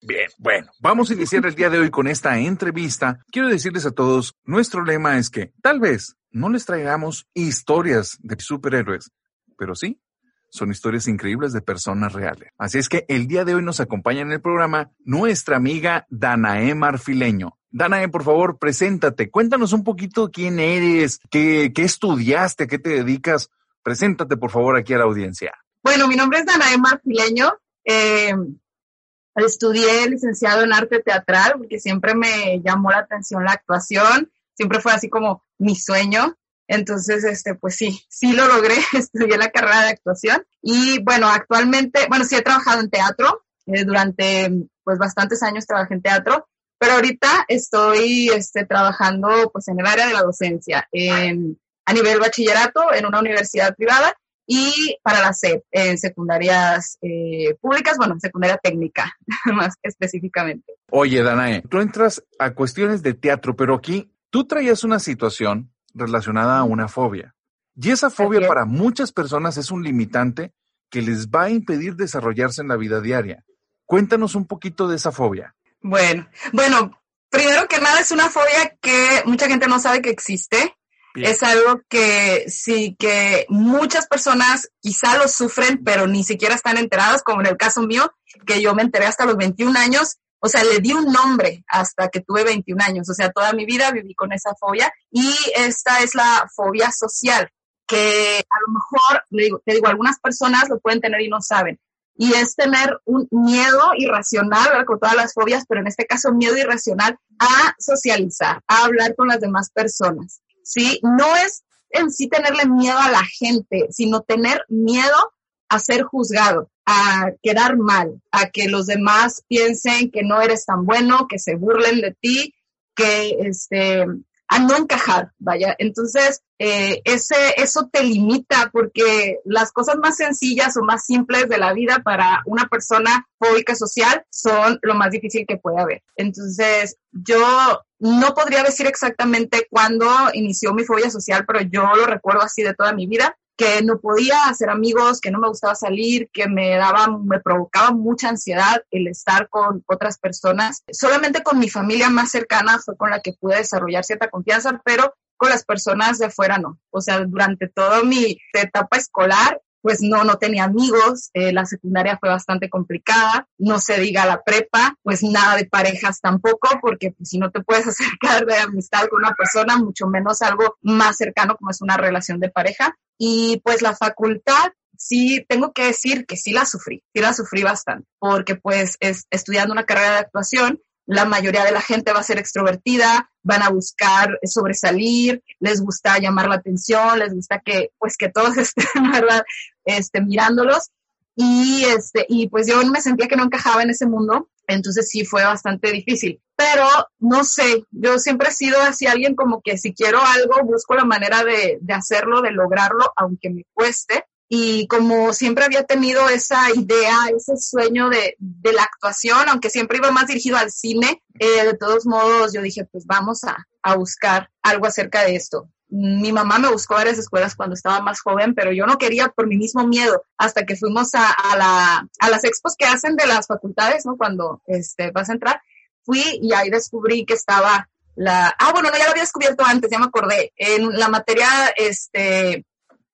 Bien, bueno, vamos a iniciar el día de hoy con esta entrevista. Quiero decirles a todos, nuestro lema es que tal vez no les traigamos historias de superhéroes, pero sí, son historias increíbles de personas reales. Así es que el día de hoy nos acompaña en el programa nuestra amiga Danae Marfileño. Danae, por favor, preséntate. Cuéntanos un poquito quién eres, qué, qué estudiaste, qué te dedicas. Preséntate, por favor, aquí a la audiencia. Bueno, mi nombre es Danae Marfileño. Eh, Estudié licenciado en arte teatral porque siempre me llamó la atención la actuación, siempre fue así como mi sueño. Entonces, este, pues sí, sí lo logré, estudié la carrera de actuación y bueno, actualmente, bueno, sí he trabajado en teatro, eh, durante pues bastantes años trabajé en teatro, pero ahorita estoy este, trabajando pues en el área de la docencia, en, a nivel bachillerato en una universidad privada y para la SEP en secundarias eh, públicas, bueno, secundaria técnica más específicamente. Oye, Danae, tú entras a cuestiones de teatro, pero aquí tú traías una situación relacionada a una fobia. Y esa fobia para muchas personas es un limitante que les va a impedir desarrollarse en la vida diaria. Cuéntanos un poquito de esa fobia. Bueno, bueno, primero que nada es una fobia que mucha gente no sabe que existe. Es algo que sí, que muchas personas quizá lo sufren, pero ni siquiera están enteradas, como en el caso mío, que yo me enteré hasta los 21 años. O sea, le di un nombre hasta que tuve 21 años. O sea, toda mi vida viví con esa fobia. Y esta es la fobia social, que a lo mejor, te digo, algunas personas lo pueden tener y no saben. Y es tener un miedo irracional, ¿verdad? con todas las fobias, pero en este caso miedo irracional a socializar, a hablar con las demás personas. ¿Sí? No es en sí tenerle miedo a la gente, sino tener miedo a ser juzgado, a quedar mal, a que los demás piensen que no eres tan bueno, que se burlen de ti, que este, a no encajar, vaya. Entonces, eh, ese, eso te limita porque las cosas más sencillas o más simples de la vida para una persona fóbica social son lo más difícil que puede haber. Entonces, yo no podría decir exactamente cuándo inició mi fobia social, pero yo lo recuerdo así de toda mi vida que no podía hacer amigos, que no me gustaba salir, que me daba, me provocaba mucha ansiedad el estar con otras personas. Solamente con mi familia más cercana fue con la que pude desarrollar cierta confianza, pero con las personas de fuera no. O sea, durante toda mi etapa escolar, pues no, no tenía amigos, eh, la secundaria fue bastante complicada, no se diga la prepa, pues nada de parejas tampoco, porque pues, si no te puedes acercar de amistad con una persona, mucho menos algo más cercano como es una relación de pareja. Y pues la facultad, sí, tengo que decir que sí la sufrí, sí la sufrí bastante, porque pues es, estudiando una carrera de actuación, la mayoría de la gente va a ser extrovertida, van a buscar sobresalir, les gusta llamar la atención, les gusta que, pues, que todos estén, ¿verdad? Este, mirándolos. Y, este, y pues yo me sentía que no encajaba en ese mundo, entonces sí fue bastante difícil. Pero no sé, yo siempre he sido así alguien como que si quiero algo, busco la manera de, de hacerlo, de lograrlo, aunque me cueste. Y como siempre había tenido esa idea, ese sueño de, de la actuación, aunque siempre iba más dirigido al cine, eh, de todos modos yo dije, pues vamos a, a buscar algo acerca de esto mi mamá me buscó varias escuelas cuando estaba más joven, pero yo no quería por mi mismo miedo, hasta que fuimos a, a, la, a las expos que hacen de las facultades, ¿no? Cuando este, vas a entrar, fui y ahí descubrí que estaba la... Ah, bueno, no, ya lo había descubierto antes, ya me acordé. En la materia, este,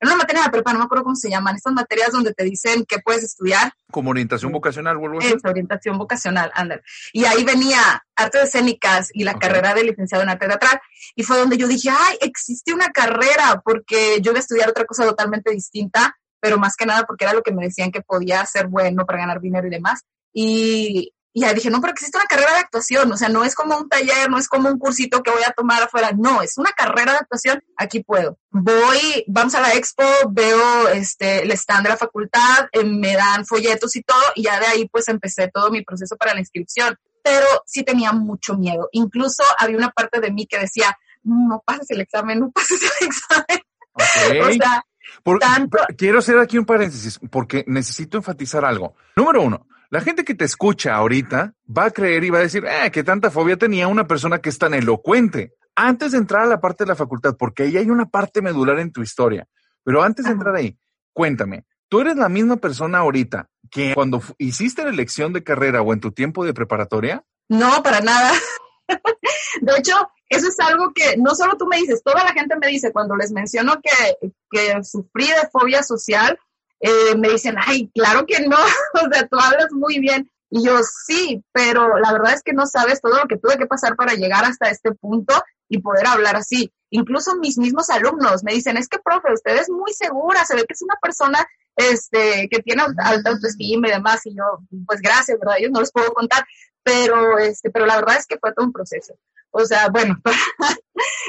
en una materia de prepa, no me acuerdo cómo se llaman, estas materias donde te dicen qué puedes estudiar. Como orientación vocacional, vuelvo a Es orientación vocacional, Ander. Y ahí venía artes escénicas y la Ok. carrera de licenciado en arte teatral. Y fue donde yo dije, ay, existe una carrera, porque yo iba a estudiar otra cosa totalmente distinta, pero más que nada porque era lo que me decían que podía ser bueno para ganar dinero y demás. Y, Y ya dije, no, pero existe una carrera de actuación, o sea, no es como un taller, no es como un cursito que voy a tomar afuera, no, es una carrera de actuación, aquí puedo. Voy, vamos a la expo, veo este, el stand de la facultad, eh, me dan folletos y todo, y ya de ahí pues empecé todo mi proceso para la inscripción. Pero sí tenía mucho miedo. Incluso había una parte de mí que decía, no pases el examen, no pases el examen. o sea, Quiero hacer aquí un paréntesis porque necesito enfatizar algo. Número uno, la gente que te escucha ahorita va a creer y va a decir, eh, qué tanta fobia tenía una persona que es tan elocuente. Antes de entrar a la parte de la facultad, porque ahí hay una parte medular en tu historia, pero antes de entrar ahí, cuéntame, ¿tú eres la misma persona ahorita que cuando hiciste la elección de carrera o en tu tiempo de preparatoria? No, para nada. De hecho, eso es algo que no solo tú me dices, toda la gente me dice cuando les menciono que, que sufrí de fobia social, eh, me dicen, ay, claro que no, o sea, tú hablas muy bien. Y yo sí, pero la verdad es que no sabes todo lo que tuve que pasar para llegar hasta este punto y poder hablar así. Incluso mis mismos alumnos me dicen, es que, profe, usted es muy segura, se ve que es una persona este, que tiene alta autoestima y demás. Y yo, pues gracias, ¿verdad? Yo no les puedo contar, pero, este, pero la verdad es que fue todo un proceso. O sea, bueno, para,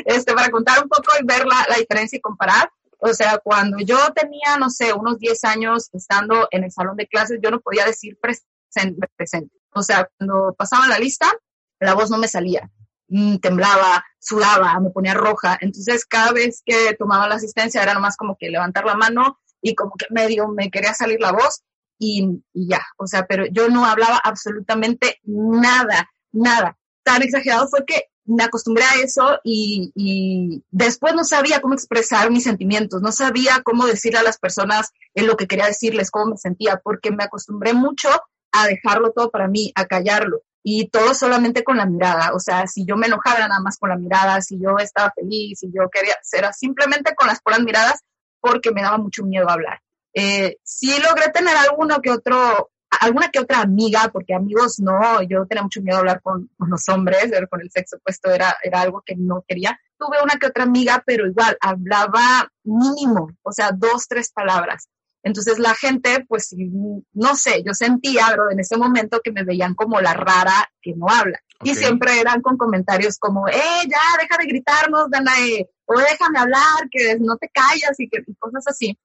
este, para contar un poco y ver la, la diferencia y comparar, o sea, cuando yo tenía, no sé, unos 10 años estando en el salón de clases, yo no podía decir presente, presente. O sea, cuando pasaba la lista, la voz no me salía. Mm, temblaba, sudaba, me ponía roja. Entonces, cada vez que tomaba la asistencia era nomás como que levantar la mano y como que medio me quería salir la voz y, y ya. O sea, pero yo no hablaba absolutamente nada, nada. Tan exagerado fue que me acostumbré a eso y, después no sabía cómo expresar mis sentimientos, no sabía cómo decirle a las personas en lo que quería decirles, cómo me sentía, porque me acostumbré mucho a dejarlo todo para mí, a callarlo. Y todo solamente con la mirada. O sea, si yo me enojaba nada más con la mirada, si yo estaba feliz, si yo quería, era simplemente con las puras miradas porque me daba mucho miedo hablar. Eh, sí logré tener alguno que otro alguna que otra amiga, porque amigos no, yo tenía mucho miedo de hablar con, los hombres, con el sexo opuesto era, era algo que no quería. Tuve una que otra amiga, pero igual hablaba mínimo, o sea, dos, tres palabras. Entonces la gente, pues, no sé, yo sentía, pero en ese momento que me veían como la rara que no habla. Y siempre eran con comentarios como, eh, ya, deja de gritarnos, Danae, o déjame hablar, que no te callas y, que, y cosas así.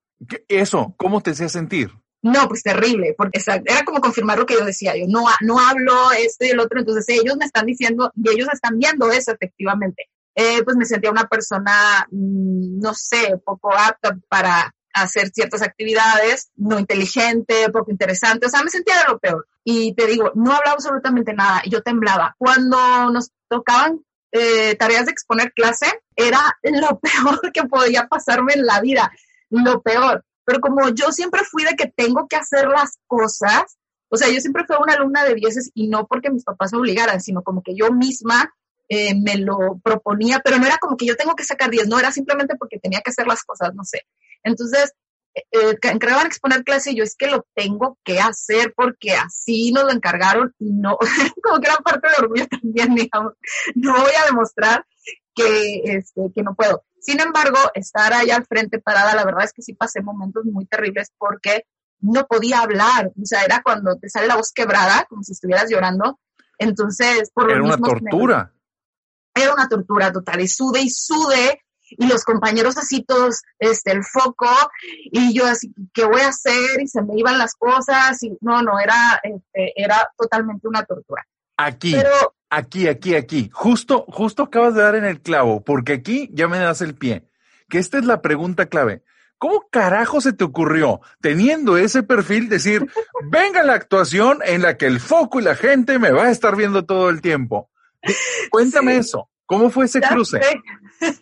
Eso, ¿cómo te hacía sentir? No, pues terrible, porque era como confirmar lo que yo decía, yo no, no hablo esto y el otro, entonces ellos me están diciendo y ellos están viendo eso efectivamente. Eh, pues me sentía una persona, mm, no sé, poco apta para hacer ciertas actividades, no inteligente, poco interesante, o sea, me sentía de lo peor. Y te digo, no hablaba absolutamente nada, y yo temblaba. Cuando nos tocaban eh, tareas de exponer clase, era lo peor que podía pasarme en la vida, lo peor pero como yo siempre fui de que tengo que hacer las cosas, o sea, yo siempre fui una alumna de dieces y no porque mis papás me obligaran, sino como que yo misma eh, me lo proponía, pero no era como que yo tengo que sacar 10, no, era simplemente porque tenía que hacer las cosas, no sé. Entonces, eh, eh exponer clase y yo es que lo tengo que hacer porque así nos lo encargaron y no, como que era parte de orgullo también, digamos, no voy a demostrar que, este, que no puedo. Sin embargo, estar allá al frente parada, la verdad es que sí pasé momentos muy terribles porque no podía hablar. O sea, era cuando te sale la voz quebrada, como si estuvieras llorando. Entonces, por Era una tortura. era una tortura total. Y sude y sude. Y los compañeros así todos, este, el foco. Y yo así, ¿qué voy a hacer? Y se me iban las cosas. Y no, no, era, este, era totalmente una tortura. Aquí. Pero, Aquí, aquí, aquí. Justo, justo acabas de dar en el clavo, porque aquí ya me das el pie. Que esta es la pregunta clave. ¿Cómo carajo se te ocurrió, teniendo ese perfil, decir, venga la actuación en la que el foco y la gente me va a estar viendo todo el tiempo? Cuéntame eso. ¿Cómo fue ese cruce?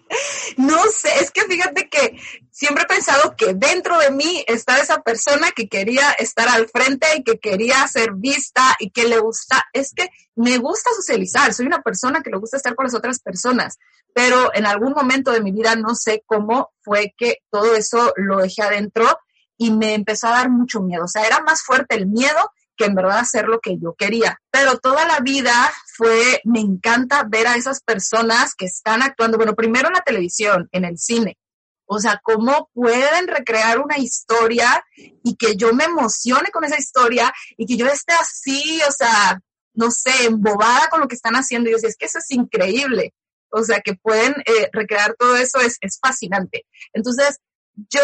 No sé, es que fíjate que siempre he pensado que dentro de mí está esa persona que quería estar al frente y que quería ser vista y que le gusta, es que me gusta socializar, soy una persona que le gusta estar con las otras personas, pero en algún momento de mi vida no sé cómo fue que todo eso lo dejé adentro y me empezó a dar mucho miedo, o sea, era más fuerte el miedo que en verdad hacer lo que yo quería. Pero toda la vida fue, me encanta ver a esas personas que están actuando, bueno, primero en la televisión, en el cine. O sea, cómo pueden recrear una historia y que yo me emocione con esa historia y que yo esté así, o sea, no sé, embobada con lo que están haciendo. Y yo decía, es que eso es increíble. O sea, que pueden eh, recrear todo eso es, es fascinante. Entonces, yo,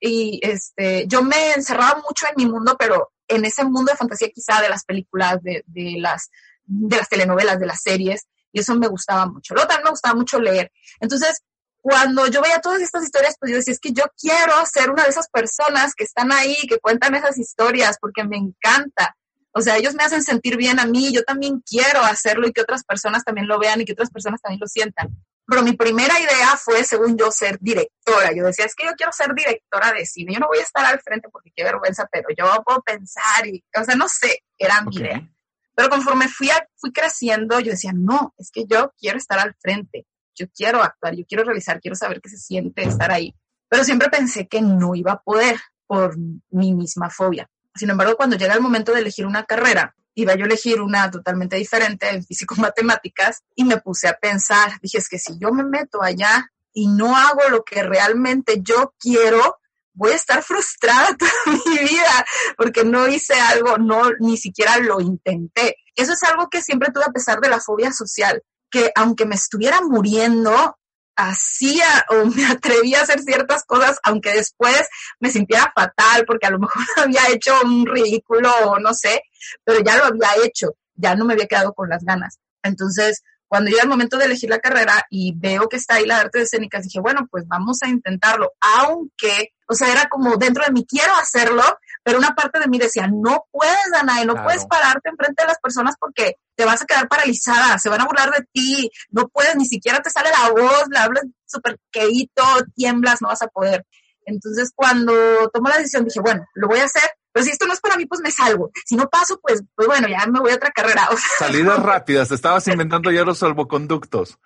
y este, yo me encerraba mucho en mi mundo, pero en ese mundo de fantasía quizá de las películas, de, de, las, de las telenovelas, de las series, y eso me gustaba mucho. Luego también me gustaba mucho leer. Entonces, cuando yo veía todas estas historias, pues yo decía, es que yo quiero ser una de esas personas que están ahí, que cuentan esas historias, porque me encanta. O sea, ellos me hacen sentir bien a mí, yo también quiero hacerlo y que otras personas también lo vean y que otras personas también lo sientan. Pero mi primera idea fue, según yo, ser directora. Yo decía, es que yo quiero ser directora de cine. Yo no voy a estar al frente porque qué vergüenza, pero yo puedo pensar y, o sea, no sé, era mi idea. Pero conforme fui, fui creciendo, yo decía, no, es que yo quiero estar al frente. Yo quiero actuar, yo quiero realizar, quiero saber qué se siente estar ahí. Pero siempre pensé que no iba a poder por mi misma fobia. Sin embargo, cuando llega el momento de elegir una carrera, iba yo a elegir una totalmente diferente en físico-matemáticas y me puse a pensar, dije, es que si yo me meto allá y no hago lo que realmente yo quiero, voy a estar frustrada toda mi vida porque no hice algo, no, ni siquiera lo intenté. Eso es algo que siempre tuve a pesar de la fobia social, que aunque me estuviera muriendo, hacía o me atrevía a hacer ciertas cosas, aunque después me sintiera fatal porque a lo mejor había hecho un ridículo o no sé, pero ya lo había hecho, ya no me había quedado con las ganas. Entonces, cuando llega el momento de elegir la carrera y veo que está ahí la arte de escénicas, dije, bueno, pues vamos a intentarlo, aunque, o sea, era como dentro de mí, quiero hacerlo, pero una parte de mí decía, no puedes, Danae, no puedes pararte enfrente de las personas porque te vas a quedar paralizada, se van a burlar de ti, no puedes, ni siquiera te sale la voz, le hablas súper queito, tiemblas, no vas a poder. Entonces, cuando tomo la decisión, dije, bueno, lo voy a hacer, pero si esto no es para mí, pues me salgo. Si no paso, pues, pues bueno, ya me voy a otra carrera. Salidas rápidas, estabas inventando ya los salvoconductos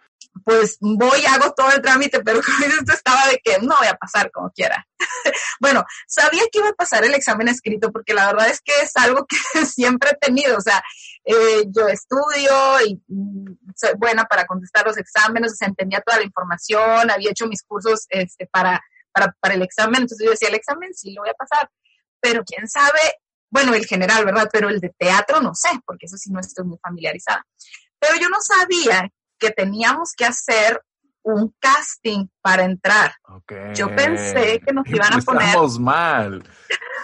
pues voy, hago todo el trámite, pero con esto estaba de que no voy a pasar como quiera. bueno, sabía que iba a pasar el examen escrito porque la verdad es que es algo que siempre he tenido, o sea, eh, yo estudio y mm, soy buena para contestar los exámenes, o sea, entendía toda la información, había hecho mis cursos este, para, para, para el examen, entonces yo decía, el examen sí lo voy a pasar, pero quién sabe, bueno, el general, ¿verdad? Pero el de teatro no sé, porque eso sí no estoy muy familiarizada. Pero yo no sabía que teníamos que hacer un casting para entrar. Yo pensé que nos iban a poner. Estamos mal.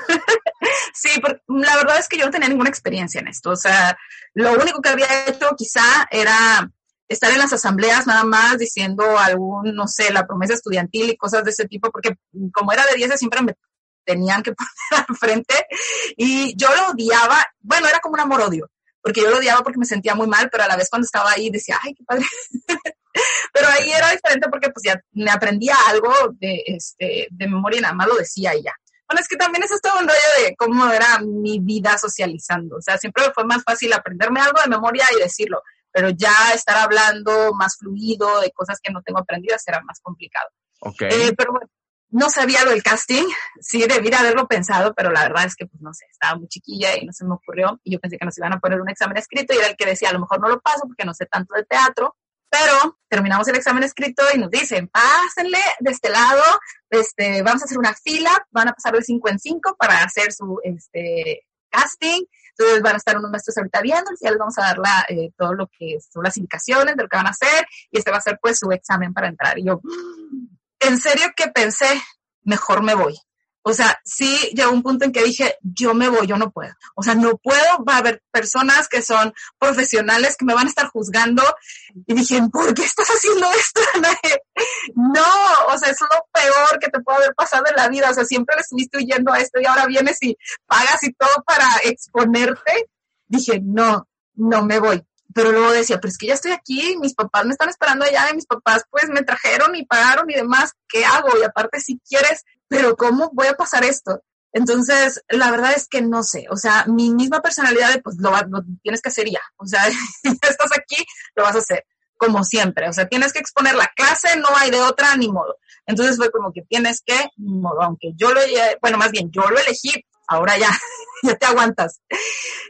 sí, porque la verdad es que yo no tenía ninguna experiencia en esto. O sea, lo único que había hecho quizá era estar en las asambleas nada más diciendo algún, no sé, la promesa estudiantil y cosas de ese tipo, porque como era de 10 siempre me tenían que poner al frente y yo lo odiaba, bueno, era como un amor-odio porque yo lo odiaba porque me sentía muy mal, pero a la vez cuando estaba ahí decía, ay, qué padre. pero ahí era diferente porque pues ya me aprendía algo de, este, de memoria y nada más lo decía y ya. Bueno, es que también eso es todo un rollo de cómo era mi vida socializando. O sea, siempre fue más fácil aprenderme algo de memoria y decirlo, pero ya estar hablando más fluido de cosas que no tengo aprendidas era más complicado. Okay. Eh, pero bueno, no sabía lo del casting, sí debía haberlo pensado, pero la verdad es que, pues no sé, estaba muy chiquilla y no se me ocurrió. Y yo pensé que nos iban a poner un examen escrito y era el que decía, a lo mejor no lo paso porque no sé tanto de teatro, pero terminamos el examen escrito y nos dicen, pásenle de este lado, este, vamos a hacer una fila, van a pasar de cinco en cinco para hacer su este, casting. Entonces van a estar unos maestros ahorita viendo y ya les vamos a dar la, eh, todo lo que son las indicaciones de lo que van a hacer y este va a ser pues su examen para entrar. Y yo, en serio que pensé, mejor me voy. O sea, sí llegó un punto en que dije, yo me voy, yo no puedo. O sea, no puedo, va a haber personas que son profesionales que me van a estar juzgando. Y dije, ¿por qué estás haciendo esto? no, o sea, es lo peor que te puede haber pasado en la vida. O sea, siempre le estuviste huyendo a esto y ahora vienes y pagas y todo para exponerte. Dije, no, no me voy pero luego decía, pero es que ya estoy aquí, mis papás me están esperando allá y mis papás pues me trajeron y pagaron y demás, ¿qué hago? Y aparte si quieres, pero ¿cómo voy a pasar esto? Entonces, la verdad es que no sé, o sea, mi misma personalidad de pues lo, tienes que hacer ya, o sea, ya estás aquí, lo vas a hacer, como siempre, o sea, tienes que exponer la clase, no hay de otra ni modo. Entonces fue como que tienes que, ni modo, aunque yo lo, bueno, más bien, yo lo elegí, ahora ya, ya te aguantas.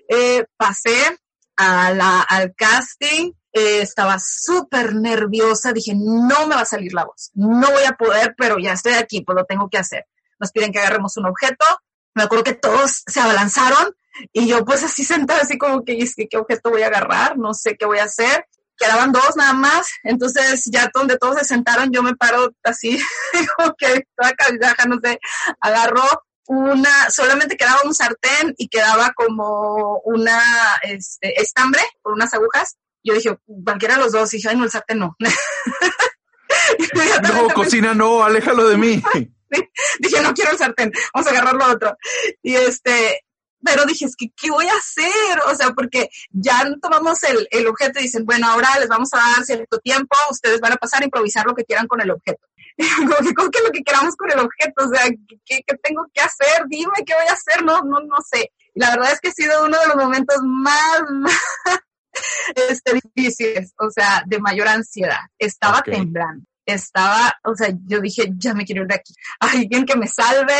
Eh, pasé, a la, al casting, eh, estaba súper nerviosa, dije, no me va a salir la voz, no voy a poder, pero ya estoy aquí, pues lo tengo que hacer. Nos piden que agarremos un objeto, me acuerdo que todos se abalanzaron, Y yo pues así sentada, así como que, ¿qué objeto voy a agarrar? No sé qué voy a hacer. Quedaban dos nada más, entonces ya donde todos se sentaron, yo me paro así, que toda cabidaja, no sé, agarró una, solamente quedaba un sartén y quedaba como una este, estambre por unas agujas. Yo dije, cualquiera de los dos, y dije, ay, no, el sartén no. no, cocina no, aléjalo de mí. dije, no quiero el sartén, vamos a agarrar lo otro. Y este, pero dije, es que, ¿qué voy a hacer? O sea, porque ya tomamos el, el objeto y dicen, bueno, ahora les vamos a dar cierto tiempo, ustedes van a pasar a improvisar lo que quieran con el objeto. como que, que lo que queramos con el objeto, o sea, ¿qué, ¿qué, tengo que hacer? Dime qué voy a hacer, no, no, no sé. Y la verdad es que ha sido uno de los momentos más, este, difíciles, o sea, de mayor ansiedad. Estaba temblando estaba, o sea, yo dije, ya me quiero ir de aquí. Alguien que me salve.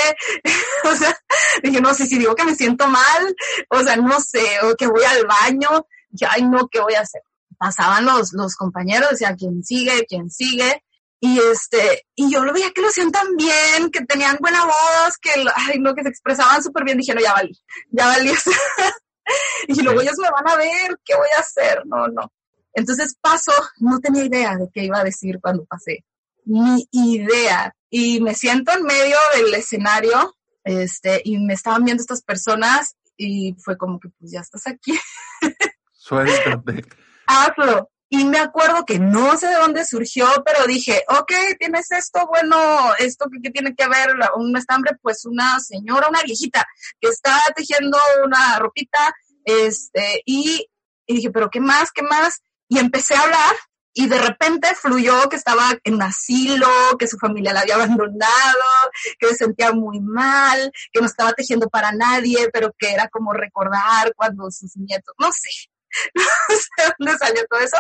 o sea, dije, no sé si digo que me siento mal, o sea, no sé, o que voy al baño, ya, ay, no, ¿qué voy a hacer? Pasaban los, los compañeros, decía, ¿quién sigue? ¿Quién sigue? Y este, y yo lo veía que lo hacían tan bien, que tenían buena voz, que, ay, no, que se expresaban súper bien. Dije, no, ya valí, ya valí. y luego ellos me van a ver, ¿qué voy a hacer? No, no. Entonces paso, no tenía idea de qué iba a decir cuando pasé, ni idea. Y me siento en medio del escenario, este, y me estaban viendo estas personas y fue como que, pues ya estás aquí. Suéltate. Hazlo. Y me acuerdo que no sé de dónde surgió, pero dije, ok, tienes esto, bueno, esto que, tiene que ver, un estambre, pues una señora, una viejita que está tejiendo una ropita, este, y, y dije, pero ¿qué más? ¿Qué más? y empecé a hablar y de repente fluyó que estaba en asilo, que su familia la había abandonado, que se sentía muy mal, que no estaba tejiendo para nadie, pero que era como recordar cuando sus nietos, no sé, no sé dónde salió todo eso.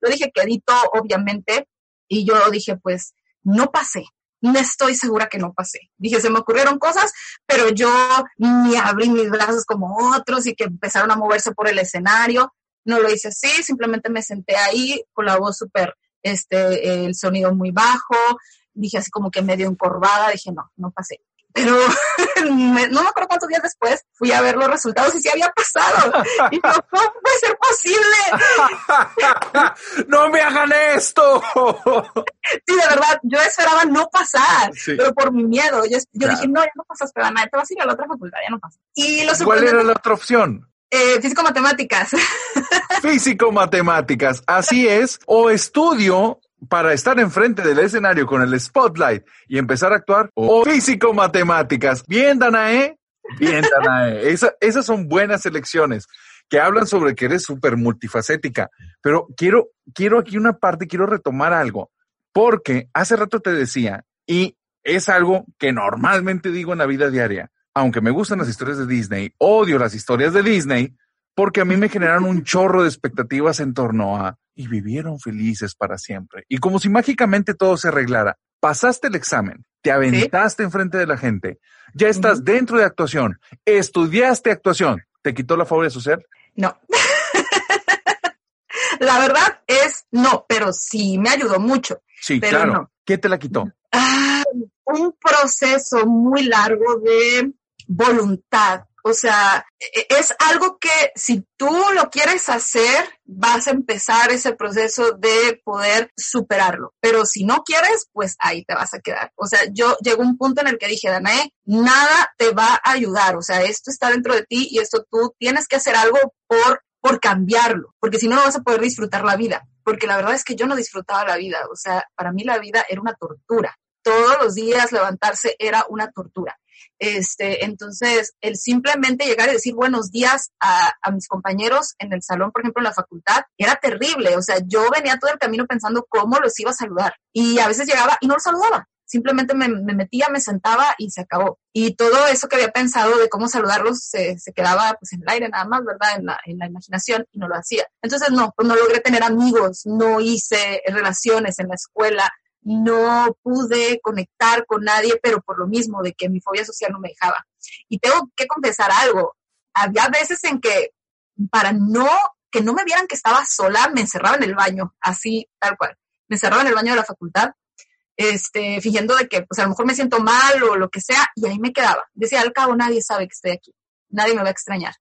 Lo dije quedito, obviamente, y yo dije, pues, no pasé. No estoy segura que no pasé. Dije, se me ocurrieron cosas, pero yo ni abrí mis brazos como otros y que empezaron a moverse por el escenario no lo hice así, simplemente me senté ahí con la voz súper, este, el sonido muy bajo, dije así como que medio encorvada, dije no, no pasé. Pero no me acuerdo cuántos días después fui a ver los resultados y sí había pasado. Y no, ¿cómo puede ser posible? ¡No me hagan esto! Sí, de verdad, yo esperaba no pasar, pero por mi miedo. Yo, dije, no, ya no pasas, pero nada, te vas a ir a la otra facultad, ya no pasa. Y lo ¿Cuál era la otra opción? Eh, físico-matemáticas. Físico-matemáticas, así es. O estudio para estar enfrente del escenario con el spotlight y empezar a actuar. O físico-matemáticas. Bien, Danae. Bien, Danae. esas son buenas elecciones que hablan sobre que eres súper multifacética. Pero quiero, quiero aquí una parte, quiero retomar algo. Porque hace rato te decía, y es algo que normalmente digo en la vida diaria aunque me gustan las historias de Disney, odio las historias de Disney porque a mí me generan un chorro de expectativas en torno a y vivieron felices para siempre. Y como si mágicamente todo se arreglara. Pasaste el examen, te aventaste enfrente de la gente, ya estás dentro de actuación, estudiaste actuación, ¿te quitó la fobia social? No. la verdad es no, pero sí me ayudó mucho. Sí, claro. ¿Qué te la quitó? Ah, un proceso muy largo de voluntad. O sea, e, es algo que si tú lo quieres hacer, vas a empezar ese proceso de poder superarlo. Pero si no quieres, pues ahí te vas a quedar. O sea, yo llego a un punto en el que dije, Danae, nada te va a ayudar. O sea, esto está dentro de ti y esto tú tienes que hacer algo por, por cambiarlo, porque si no, no vas a poder disfrutar la vida. Porque la verdad es que yo no disfrutaba la vida. O sea, para mí la vida era una tortura. Todos los días levantarse era una tortura. Este, entonces, el simplemente llegar y decir buenos días a, mis compañeros en el salón, por ejemplo, en la facultad, era terrible. O sea, yo venía todo el camino pensando cómo los iba a saludar. Y a veces llegaba y no los saludaba. Simplemente me, metía, me sentaba y se acabó. Y todo eso que había pensado de cómo saludarlos se, quedaba pues en el aire nada más, ¿verdad? En la, en la imaginación y no lo hacía. Entonces, no, pues no logré tener amigos, no hice relaciones en la escuela, no pude conectar con nadie, pero por lo mismo de que mi fobia social no me dejaba. Y tengo que confesar algo, había veces en que para no que no me vieran que estaba sola, me encerraba en el baño, así tal cual. Me encerraba en el baño de la facultad, este, fingiendo de que pues a lo mejor me siento mal o lo que sea, y ahí me quedaba. Decía, al cabo nadie sabe que estoy aquí, nadie me va a extrañar.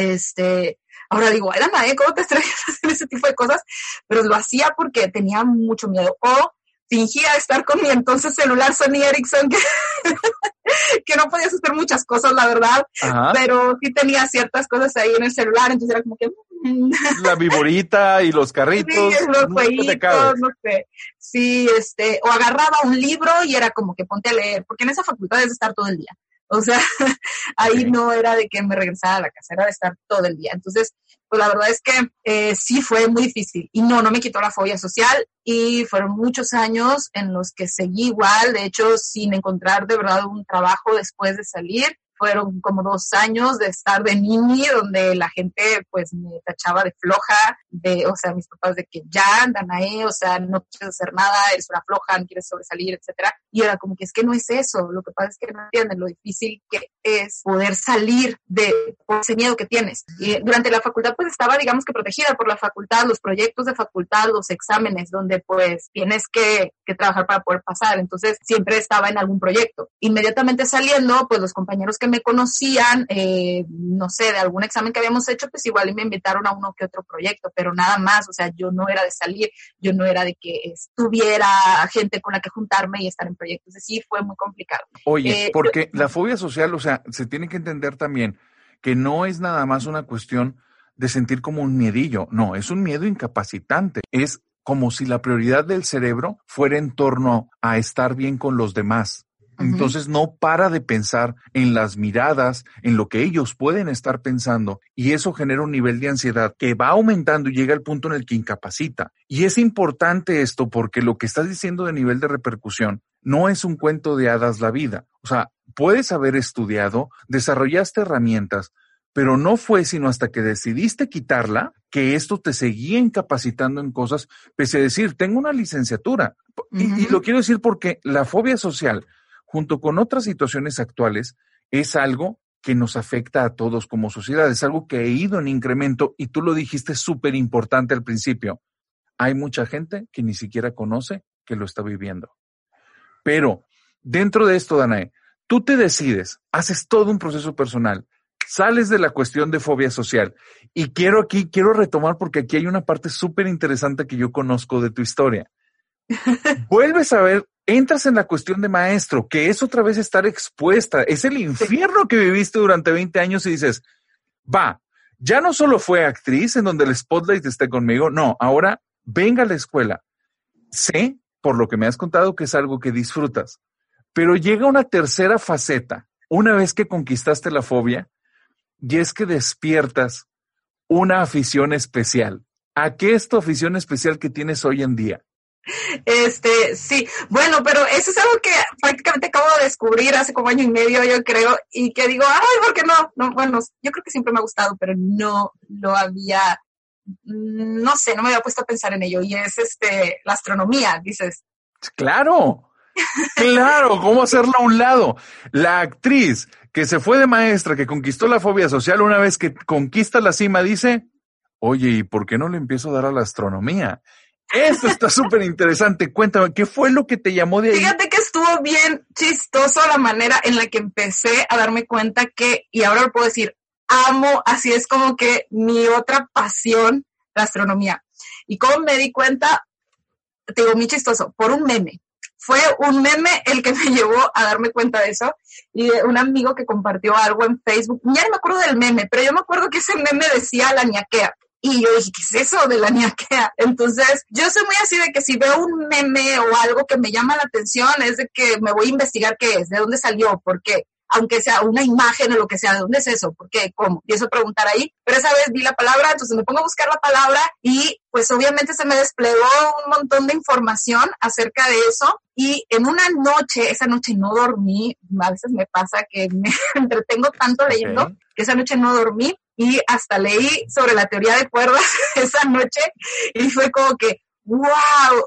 Este, ahora digo, ay, Danae, ¿cómo te atreves a hacer ese tipo de cosas? Pero lo hacía porque tenía mucho miedo. O fingía estar con mi entonces celular Sony Ericsson, que, que no podías hacer muchas cosas, la verdad, pero sí tenía ciertas cosas ahí en el celular, entonces era como que... Mm. La viborita y los carritos. Sí, los jueguitos, no sé. Sí, este, o agarraba un libro y era como que ponte a leer, porque en esa facultad es de estar todo el día. O sea, ahí no era de que me regresara a la casa, era de estar todo el día. Entonces, pues la verdad es que eh, sí fue muy difícil. Y no, no me quitó la fobia social y fueron muchos años en los que seguí igual, de hecho, sin encontrar de verdad un trabajo después de salir fueron como dos años de estar de niñi, donde la gente pues me tachaba de floja, de, o sea, mis papás de que ya andan ahí, o sea, no quieres hacer nada, eres una floja, no quieres sobresalir, etcétera. Y era como que es que no es eso, lo que pasa es que no entienden lo difícil que es poder salir de ese miedo que tienes. Y durante la facultad pues estaba, digamos que protegida por la facultad, los proyectos de facultad, los exámenes, donde pues tienes que, que trabajar para poder pasar. Entonces siempre estaba en algún proyecto. Inmediatamente saliendo, pues los compañeros que me conocían, eh, no sé, de algún examen que habíamos hecho, pues igual me invitaron a uno que otro proyecto, pero nada más, o sea, yo no era de salir, yo no era de que estuviera gente con la que juntarme y estar en proyectos, sí fue muy complicado. Oye, eh, porque la fobia social, o sea, se tiene que entender también que no es nada más una cuestión de sentir como un miedillo, no, es un miedo incapacitante, es como si la prioridad del cerebro fuera en torno a estar bien con los demás. Entonces no para de pensar en las miradas, en lo que ellos pueden estar pensando y eso genera un nivel de ansiedad que va aumentando y llega al punto en el que incapacita. Y es importante esto porque lo que estás diciendo de nivel de repercusión no es un cuento de hadas la vida. O sea, puedes haber estudiado, desarrollaste herramientas, pero no fue sino hasta que decidiste quitarla que esto te seguía incapacitando en cosas, pese a decir, tengo una licenciatura. y, lo quiero decir porque la fobia social junto con otras situaciones actuales, es algo que nos afecta a todos como sociedad, es algo que ha ido en incremento y tú lo dijiste súper importante al principio. Hay mucha gente que ni siquiera conoce que lo está viviendo. Pero dentro de esto, Danae, tú te decides, haces todo un proceso personal, sales de la cuestión de fobia social y quiero aquí, quiero retomar porque aquí hay una parte súper interesante que yo conozco de tu historia. Vuelves a ver entras en la cuestión de maestro, que es otra vez estar expuesta, es el infierno que viviste durante 20 años y dices, va, ya no solo fue actriz en donde el spotlight esté conmigo, no, ahora venga a la escuela. Sé, por lo que me has contado, que es algo que disfrutas, pero llega una tercera faceta, una vez que conquistaste la fobia, y es que despiertas una afición especial. ¿A qué es tu afición especial que tienes hoy en día? Este, sí, bueno, pero eso es algo que prácticamente acabo de descubrir hace como año y medio, yo creo, y que digo, ay, ¿por qué no? No, bueno, yo creo que siempre me ha gustado, pero no lo había, no sé, no me había puesto a pensar en ello, y es este, la astronomía, dices. Claro, claro, ¿cómo hacerlo a un lado? La actriz que se fue de maestra, que conquistó la fobia social, una vez que conquista la cima, dice, oye, ¿y por qué no le empiezo a dar a la astronomía? Esto está súper interesante. Cuéntame, ¿qué fue lo que te llamó de ahí? Fíjate que estuvo bien chistoso la manera en la que empecé a darme cuenta que, y ahora lo puedo decir, amo, así es como que mi otra pasión, la astronomía. Y cómo me di cuenta, te digo, muy chistoso, por un meme. Fue un meme el que me llevó a darme cuenta de eso y un amigo que compartió algo en Facebook. Ya no me acuerdo del meme, pero yo me acuerdo que ese meme decía la ñaquea. Y yo dije, ¿qué es eso de la ñaquea? Entonces, yo soy muy así de que si veo un meme o algo que me llama la atención, es de que me voy a investigar qué es, de dónde salió, por qué, aunque sea una imagen o lo que sea, ¿de dónde es eso? ¿Por qué? ¿Cómo? Y eso preguntar ahí. Pero esa vez vi la palabra, entonces me pongo a buscar la palabra y pues obviamente se me desplegó un montón de información acerca de eso. Y en una noche, esa noche no dormí, a veces me pasa que me entretengo tanto leyendo que esa noche no dormí y hasta leí sobre la teoría de cuerdas esa noche y fue como que, wow,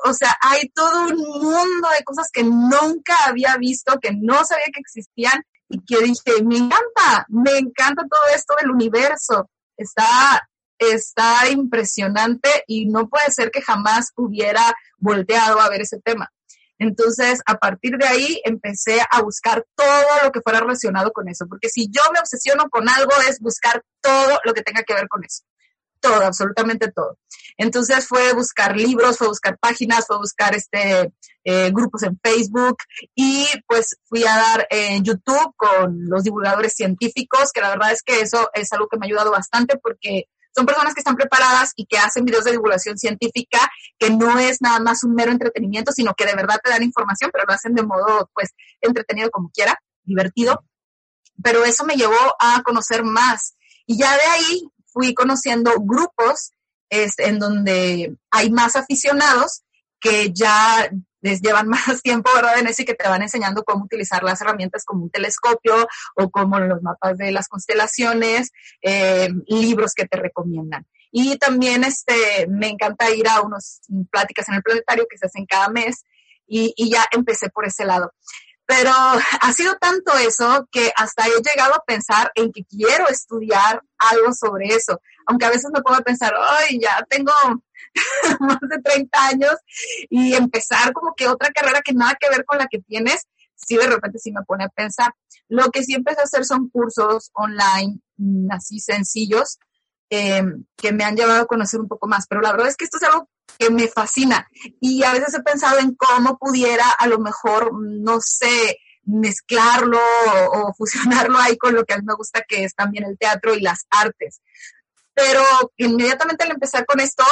o sea, hay todo un mundo de cosas que nunca había visto, que no sabía que existían y que dije, me encanta, me encanta todo esto del universo, está, está impresionante y no puede ser que jamás hubiera volteado a ver ese tema. Entonces, a partir de ahí empecé a buscar todo lo que fuera relacionado con eso, porque si yo me obsesiono con algo es buscar todo lo que tenga que ver con eso todo, absolutamente todo. Entonces fue buscar libros, fue buscar páginas, fue buscar este eh, grupos en Facebook y pues fui a dar en YouTube con los divulgadores científicos, que la verdad es que eso es algo que me ha ayudado bastante porque son personas que están preparadas y que hacen videos de divulgación científica, que no es nada más un mero entretenimiento, sino que de verdad te dan información, pero lo hacen de modo pues entretenido como quiera, divertido. Pero eso me llevó a conocer más. Y ya de ahí fui conociendo grupos en donde hay más aficionados que ya les llevan más tiempo, ¿verdad? Eso y que te van enseñando cómo utilizar las herramientas como un telescopio o como los mapas de las constelaciones, eh, libros que te recomiendan. Y también este, me encanta ir a unas pláticas en el planetario que se hacen cada mes y, y ya empecé por ese lado. Pero ha sido tanto eso que hasta he llegado a pensar en que quiero estudiar algo sobre eso. Aunque a veces me puedo pensar, ay, ya tengo más de 30 años y empezar como que otra carrera que nada que ver con la que tienes, sí de repente sí me pone a pensar. Lo que sí empecé a hacer son cursos online, mm, así sencillos, em, que me han llevado a conocer un poco más. Pero la verdad es que esto es algo que me fascina. Y a veces he pensado en cómo pudiera a lo mejor, no sé, mezclarlo o, fusionarlo ahí con lo que a mí me gusta, que es también el teatro y las artes. Pero inmediatamente al empezar con esto,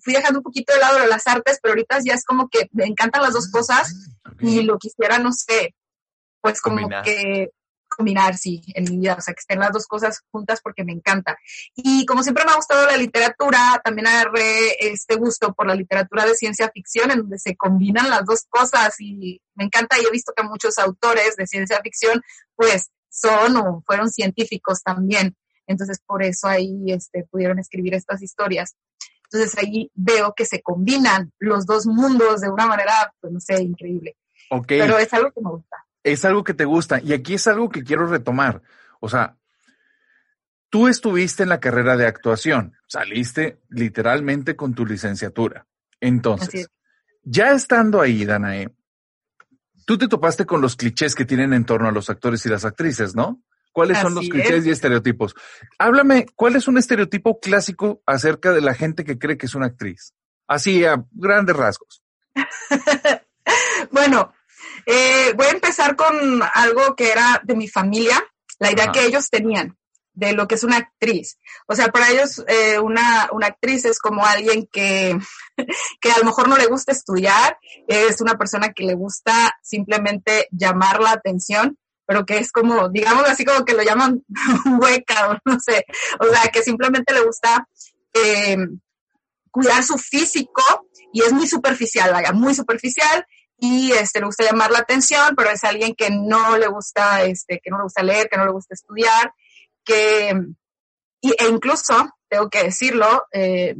fui dejando un poquito de lado las artes, pero ahorita ya es como que me encantan las dos cosas y lo quisiera, no sé, pues como que combinar, sí, en mi vida, o sea, que estén las dos cosas juntas porque me encanta. Y como siempre me ha gustado la literatura, también agarré este gusto por la literatura de ciencia ficción, en donde se combinan las dos cosas y me encanta y he visto que muchos autores de ciencia ficción, pues, son o fueron científicos también. Entonces, por eso ahí este, pudieron escribir estas historias. Entonces, ahí veo que se combinan los dos mundos de una manera, pues, no sé, increíble. Pero es algo que me gusta es algo que te gusta. Y aquí es algo que quiero retomar. O sea, tú estuviste en la carrera de actuación, saliste literalmente con tu licenciatura. Entonces, ya estando ahí, Danae, tú te topaste con los clichés que tienen en torno a los actores y las actrices, ¿no? ¿Cuáles son los clichés y estereotipos? Háblame, ¿cuál es un estereotipo clásico acerca de la gente que cree que es una actriz? Así, a grandes rasgos. bueno, eh, voy a empezar con algo que era de mi familia, la idea que ellos tenían de lo que es una actriz. O sea, para ellos eh, una, una, actriz es como alguien que, que a lo mejor no le gusta estudiar, es una persona que le gusta simplemente llamar la atención, pero que es como, digamos así como que lo llaman hueca o no sé, o sea, que simplemente le gusta eh, cuidar su físico y es muy superficial, vaya, muy superficial y este, le gusta llamar la atención, pero es alguien que no le gusta, este, que no le gusta leer, que no le gusta estudiar, que, e incluso, tengo que decirlo, eh,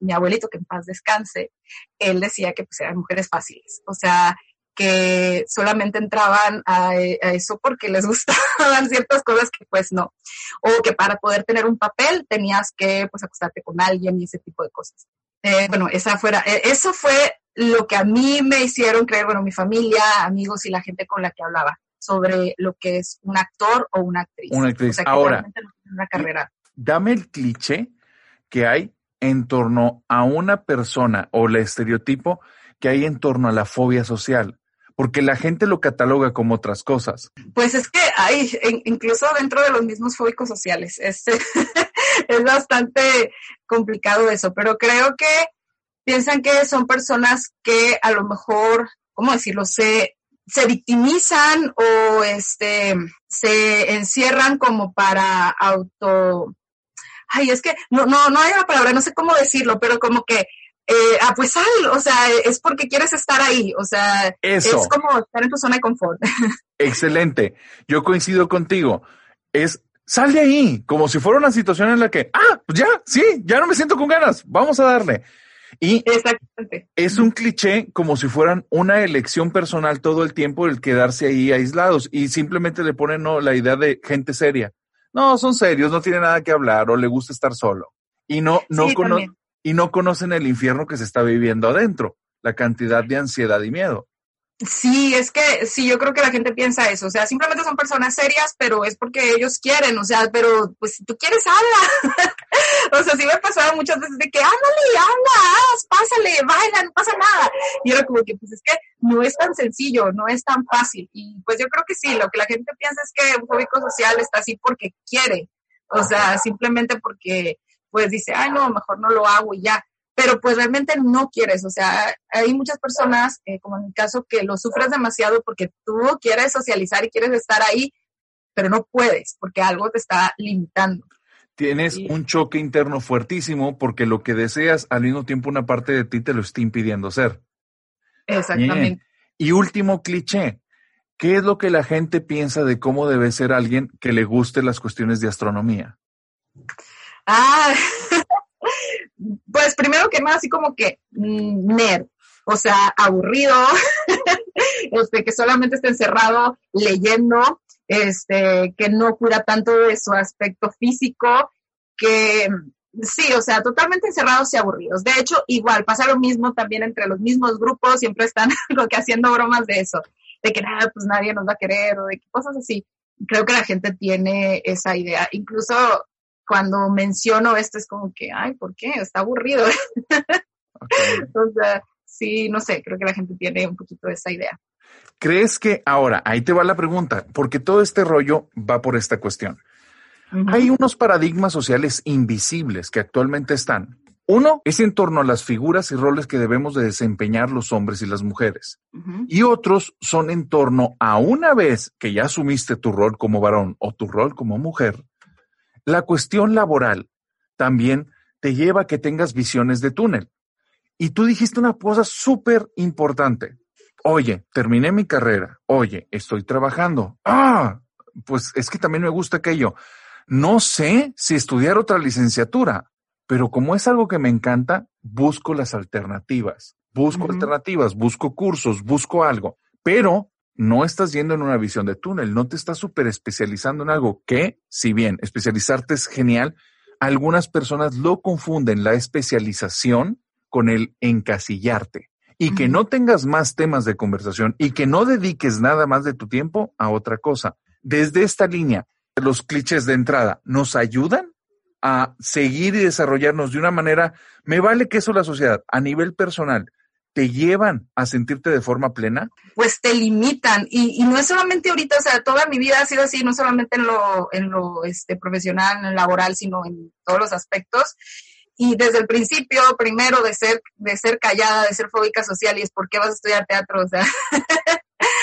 mi, abuelito, que en paz descanse, él decía que pues eran mujeres fáciles, o sea, que solamente entraban a, eso porque les gustaban ciertas cosas que pues no, o que para poder tener un papel tenías que pues acostarte con alguien y ese tipo de cosas. Eh, bueno, esa fuera, e, eso fue lo que a mí me hicieron creer, bueno, mi familia, amigos y la gente con la que hablaba sobre lo que es un actor o una actriz. Una actriz. Ahora, una carrera. dame el cliché que hay en torno a una persona o el estereotipo que hay en torno a la fobia social, porque la gente lo cataloga como otras cosas. Pues es que hay, incluso dentro de los mismos fóbicos sociales, es, es bastante complicado eso, pero creo que piensan que son personas que a lo mejor, ¿cómo decirlo? Se, se victimizan o este, se encierran como para auto... Ay, es que no, no, no hay una palabra, no sé cómo decirlo, pero como que eh, ah, pues sal, o sea, es porque quieres estar ahí, o sea, es como estar en tu zona de confort. Excelente, yo coincido contigo, es sal de ahí, como si fuera una situación en la que, ah, pues ya, sí, ya no me siento con ganas, vamos a darle. Y es un cliché como si fueran una elección personal todo el tiempo el quedarse ahí aislados y simplemente le ponen no, la idea de gente seria. No, son serios, no tiene nada que hablar o le gusta estar solo. Y no, no, y no conocen el infierno que se está viviendo adentro, la cantidad de ansiedad y miedo. Sí, es que sí, yo creo que la gente piensa eso, o sea, simplemente son personas serias, pero es porque ellos quieren, o sea, pero pues si tú quieres, habla. o sea, sí me ha pasado muchas veces de que, ándale, habla, haz, pásale, baila, no pasa nada. Y era como que, pues es que no es tan sencillo, no es tan fácil. Y pues yo creo que sí, lo que la gente piensa es que un fóbico social está así porque quiere, o sea, simplemente porque pues dice, ay, no, mejor no lo hago y ya pero pues realmente no quieres, o sea, hay muchas personas, eh, como en mi caso, que lo sufres demasiado porque tú quieres socializar y quieres estar ahí, pero no puedes porque algo te está limitando. Tienes un choque interno fuertísimo porque lo que deseas al mismo tiempo una parte de ti te lo está impidiendo ser. Exactamente. Y último cliché, ¿qué es lo que la gente piensa de cómo debe ser alguien que le guste las cuestiones de astronomía? Ah, pues primero que nada, así como que mm, nerd, o sea, aburrido, este, que solamente está encerrado leyendo, este, que no cura tanto de su aspecto físico, que sí, o sea, totalmente encerrados y aburridos. De hecho, igual pasa lo mismo también entre los mismos grupos, siempre están lo que haciendo bromas de eso, de que nada, pues nadie nos va a querer o de cosas así. Creo que la gente tiene esa idea. Incluso cuando menciono esto es como que, ay, ¿por qué? Está aburrido. o sea, sí, no sé, creo que la gente tiene un poquito esa idea. ¿Crees que ahora, ahí te va la pregunta, porque todo este rollo va por esta cuestión? Hay unos paradigmas sociales invisibles que actualmente están. Uno es en torno a las figuras y roles que debemos de desempeñar los hombres y las mujeres. Y otros son en torno a una vez que ya asumiste tu rol como varón o tu rol como mujer, la cuestión laboral también te lleva a que tengas visiones de túnel. Y tú dijiste una cosa súper importante. Oye, terminé mi carrera. Oye, estoy trabajando. Ah, pues es que también me gusta aquello. No sé si estudiar otra licenciatura, pero como es algo que me encanta, busco las alternativas. Busco alternativas, busco cursos, busco algo. Pero no estás yendo en una visión de túnel, no te estás súper especializando en algo que, si bien especializarte es genial, algunas personas lo confunden la especialización con el encasillarte. Y que no tengas más temas de conversación y que no dediques nada más de tu tiempo a otra cosa. Desde esta línea, los clichés de entrada nos ayudan a seguir y desarrollarnos de una manera, me vale que eso la sociedad, a nivel personal, te llevan a sentirte de forma plena? Pues te limitan y, no es solamente ahorita, o sea, toda mi vida ha sido así, no solamente en lo, en lo este, profesional, en el laboral, sino en todos los aspectos. Y desde el principio, primero de ser, de ser callada, de ser fóbica social, y es por qué vas a estudiar teatro, o sea,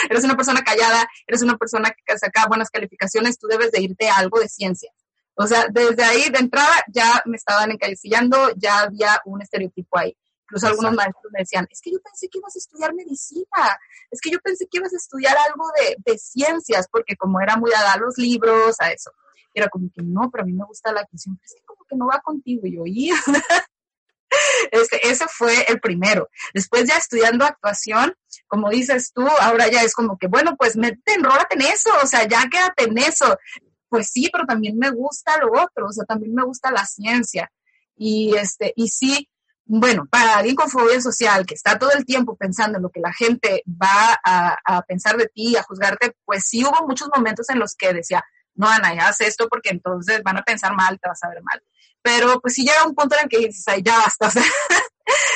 eres una persona callada, eres una persona que saca buenas calificaciones, tú debes de irte a algo de ciencia. O sea, desde ahí de entrada ya me estaban encasillando, ya había un estereotipo ahí. Incluso algunos maestros me decían, es que yo pensé que ibas a estudiar medicina, es que yo pensé que ibas a estudiar algo de, ciencias, porque como era muy dada a los libros, a eso. Era como que no, pero a mí me gusta la actuación, es que como que no va contigo. Y yo, y este, ese fue el primero. Después ya estudiando actuación, como dices tú, ahora ya es como que, bueno, pues mete, enrólate en eso, o sea, ya quédate en eso. Pues sí, pero también me gusta lo otro, o sea, también me gusta la ciencia. Y este, y sí, bueno, para alguien con fobia social que está todo el tiempo pensando en lo que la gente va a, pensar de ti, a juzgarte, pues sí hubo muchos momentos en los que decía, no, Ana, ya haz esto porque entonces van a pensar mal, te vas a ver mal. Pero pues sí llega un punto en el que dices, ay, ya basta, o sea,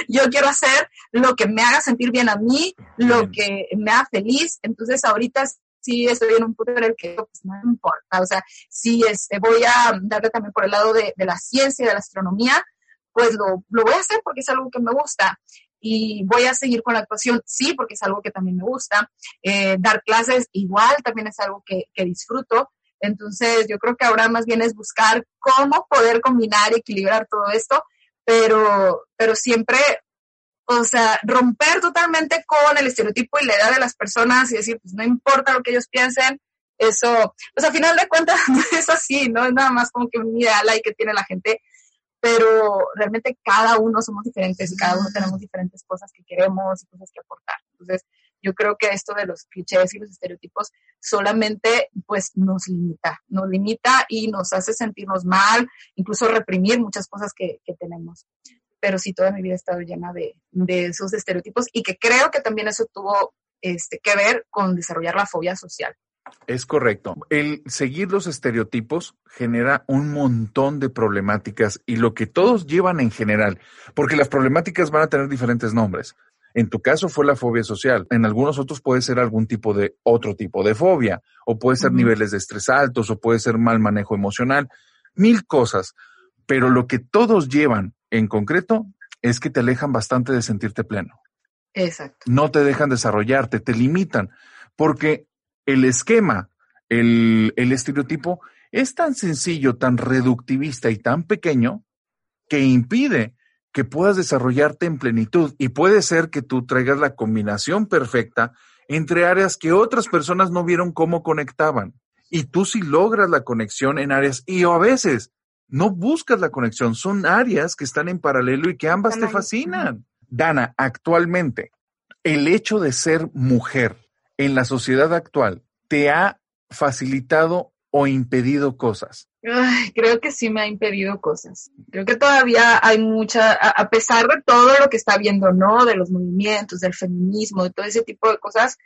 yo quiero hacer lo que me haga sentir bien a mí, lo que me haga feliz. Entonces ahorita sí estoy en un punto en el que pues, no me importa, o sea, sí este, voy a darle también por el lado de, de la ciencia y de la astronomía, pues lo, voy a hacer porque es algo que me gusta y voy a seguir con la actuación, sí, porque es algo que también me gusta. Eh, dar clases igual también es algo que, disfruto. Entonces, yo creo que ahora más bien es buscar cómo poder combinar y equilibrar todo esto, pero, pero siempre, o sea, romper totalmente con el estereotipo y la edad de las personas y decir, pues no importa lo que ellos piensen, eso, pues a final de cuentas es así, no es nada más como que un ideal ahí que tiene la gente, pero realmente cada uno somos diferentes y cada uno tenemos diferentes cosas que queremos y cosas que aportar. Entonces, yo creo que esto de los clichés y los estereotipos solamente pues nos limita, nos limita y nos hace sentirnos mal, incluso reprimir muchas cosas que, tenemos. Pero sí, toda mi vida he estado llena de, de, esos estereotipos y que creo que también eso tuvo este, que ver con desarrollar la fobia social. Es correcto. El seguir los estereotipos genera un montón de problemáticas y lo que todos llevan en general, porque las problemáticas van a tener diferentes nombres. En tu caso fue la fobia social, en algunos otros puede ser algún tipo de otro tipo de fobia, o puede ser niveles de estrés altos, o puede ser mal manejo emocional, mil cosas. Pero lo que todos llevan en concreto es que te alejan bastante de sentirte pleno. Exacto. No te dejan desarrollarte, te limitan, porque el esquema, el, el estereotipo es tan sencillo, tan reductivista y tan pequeño que impide que puedas desarrollarte en plenitud y puede ser que tú traigas la combinación perfecta entre áreas que otras personas no vieron cómo conectaban. Y tú sí logras la conexión en áreas y a veces no buscas la conexión, son áreas que están en paralelo y que ambas te fascinan. Dana, actualmente, el hecho de ser mujer en la sociedad actual te ha facilitado o impedido cosas? creo que sí me ha impedido cosas. Creo que todavía hay mucha, a, pesar de todo lo que está viendo, ¿no? De los movimientos, del feminismo, de todo ese tipo de cosas,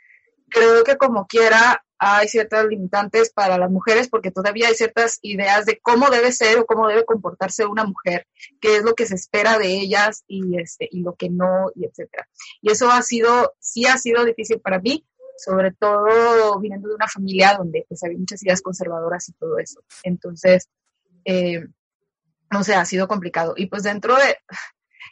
creo que como quiera hay ciertas limitantes para las mujeres porque todavía hay ciertas ideas de cómo debe ser o cómo debe comportarse una mujer, qué es lo que se espera de ellas y este y lo que no y etcétera. Y eso ha sido sí ha sido difícil para mí, sobre todo viniendo de una familia donde pues había muchas ideas conservadoras y todo eso. Entonces, eh, no sé, ha sido complicado. Y pues dentro de,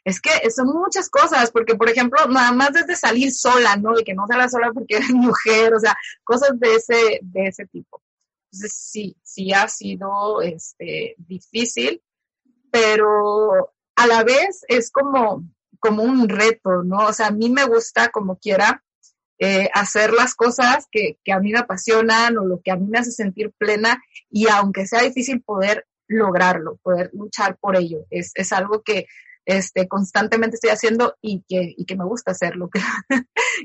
es que son muchas cosas, porque por ejemplo, nada más desde salir sola, ¿no? De que no salga sola porque eres mujer, o sea, cosas de ese, de ese tipo. Entonces sí, sí ha sido este, difícil, pero a la vez es como, como un reto, ¿no? O sea, a mí me gusta como quiera eh, hacer las cosas que, a mí me apasionan o lo que a mí me hace sentir plena y aunque sea difícil poder lograrlo, poder luchar por ello. Es, algo que este, constantemente estoy haciendo y que, que me gusta hacerlo, que,